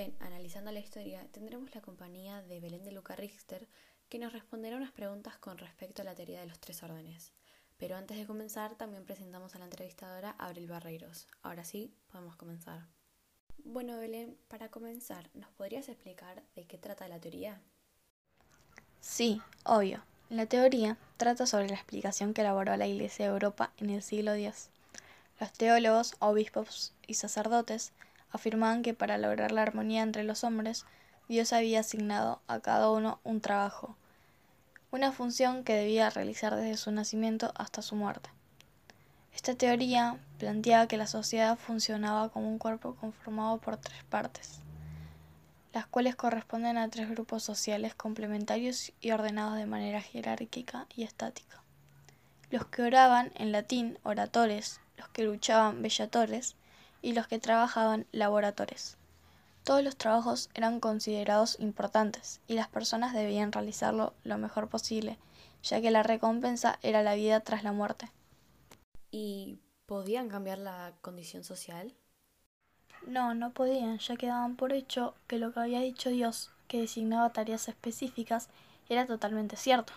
en Analizando la Historia tendremos la compañía de Belén de Luca Richter que nos responderá unas preguntas con respecto a la teoría de los tres órdenes. Pero antes de comenzar también presentamos a la entrevistadora Abril Barreiros. Ahora sí, podemos comenzar. Bueno, Belén, para comenzar, ¿nos podrías explicar de qué trata la teoría? Sí, obvio. La teoría trata sobre la explicación que elaboró la Iglesia de Europa en el siglo X. Los teólogos, obispos y sacerdotes afirmaban que para lograr la armonía entre los hombres, Dios había asignado a cada uno un trabajo, una función que debía realizar desde su nacimiento hasta su muerte. Esta teoría planteaba que la sociedad funcionaba como un cuerpo conformado por tres partes, las cuales corresponden a tres grupos sociales complementarios y ordenados de manera jerárquica y estática. Los que oraban, en latín, oratores, los que luchaban, bellatores, y los que trabajaban laboratorios. Todos los trabajos eran considerados importantes y las personas debían realizarlo lo mejor posible, ya que la recompensa era la vida tras la muerte. ¿Y podían cambiar la condición social? No, no podían, ya que daban por hecho que lo que había dicho Dios, que designaba tareas específicas, era totalmente cierto.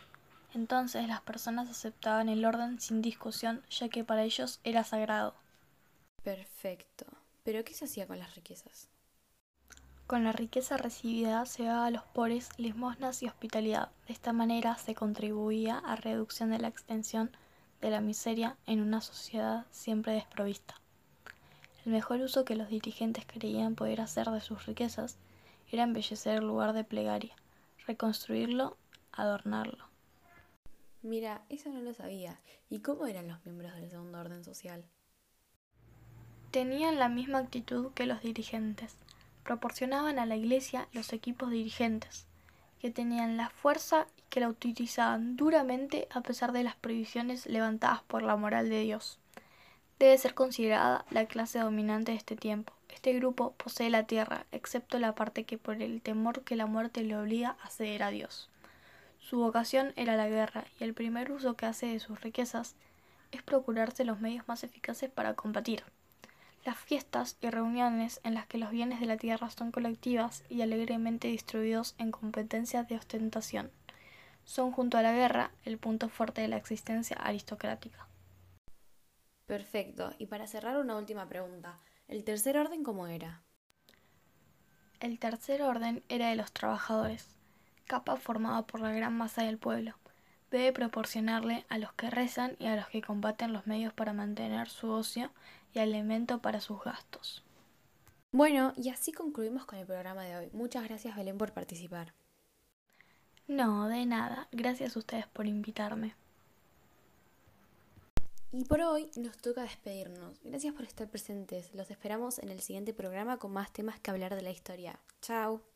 Entonces las personas aceptaban el orden sin discusión, ya que para ellos era sagrado. Perfecto. ¿Pero qué se hacía con las riquezas? Con la riqueza recibida se daba a los pobres limosnas y hospitalidad. De esta manera se contribuía a reducción de la extensión de la miseria en una sociedad siempre desprovista. El mejor uso que los dirigentes creían poder hacer de sus riquezas era embellecer el lugar de plegaria, reconstruirlo, adornarlo. Mira, eso no lo sabía. ¿Y cómo eran los miembros del segundo orden social? Tenían la misma actitud que los dirigentes. Proporcionaban a la Iglesia los equipos dirigentes, que tenían la fuerza y que la utilizaban duramente a pesar de las prohibiciones levantadas por la moral de Dios. Debe ser considerada la clase dominante de este tiempo. Este grupo posee la tierra, excepto la parte que por el temor que la muerte le obliga a ceder a Dios. Su vocación era la guerra, y el primer uso que hace de sus riquezas es procurarse los medios más eficaces para combatir. Las fiestas y reuniones en las que los bienes de la tierra son colectivas y alegremente distribuidos en competencias de ostentación son junto a la guerra el punto fuerte de la existencia aristocrática. Perfecto. Y para cerrar una última pregunta. ¿El tercer orden cómo era? El tercer orden era de los trabajadores, capa formada por la gran masa del pueblo. Debe proporcionarle a los que rezan y a los que combaten los medios para mantener su ocio y alimento para sus gastos. Bueno, y así concluimos con el programa de hoy. Muchas gracias Belén por participar. No, de nada. Gracias a ustedes por invitarme. Y por hoy nos toca despedirnos. Gracias por estar presentes. Los esperamos en el siguiente programa con más temas que hablar de la historia. Chao.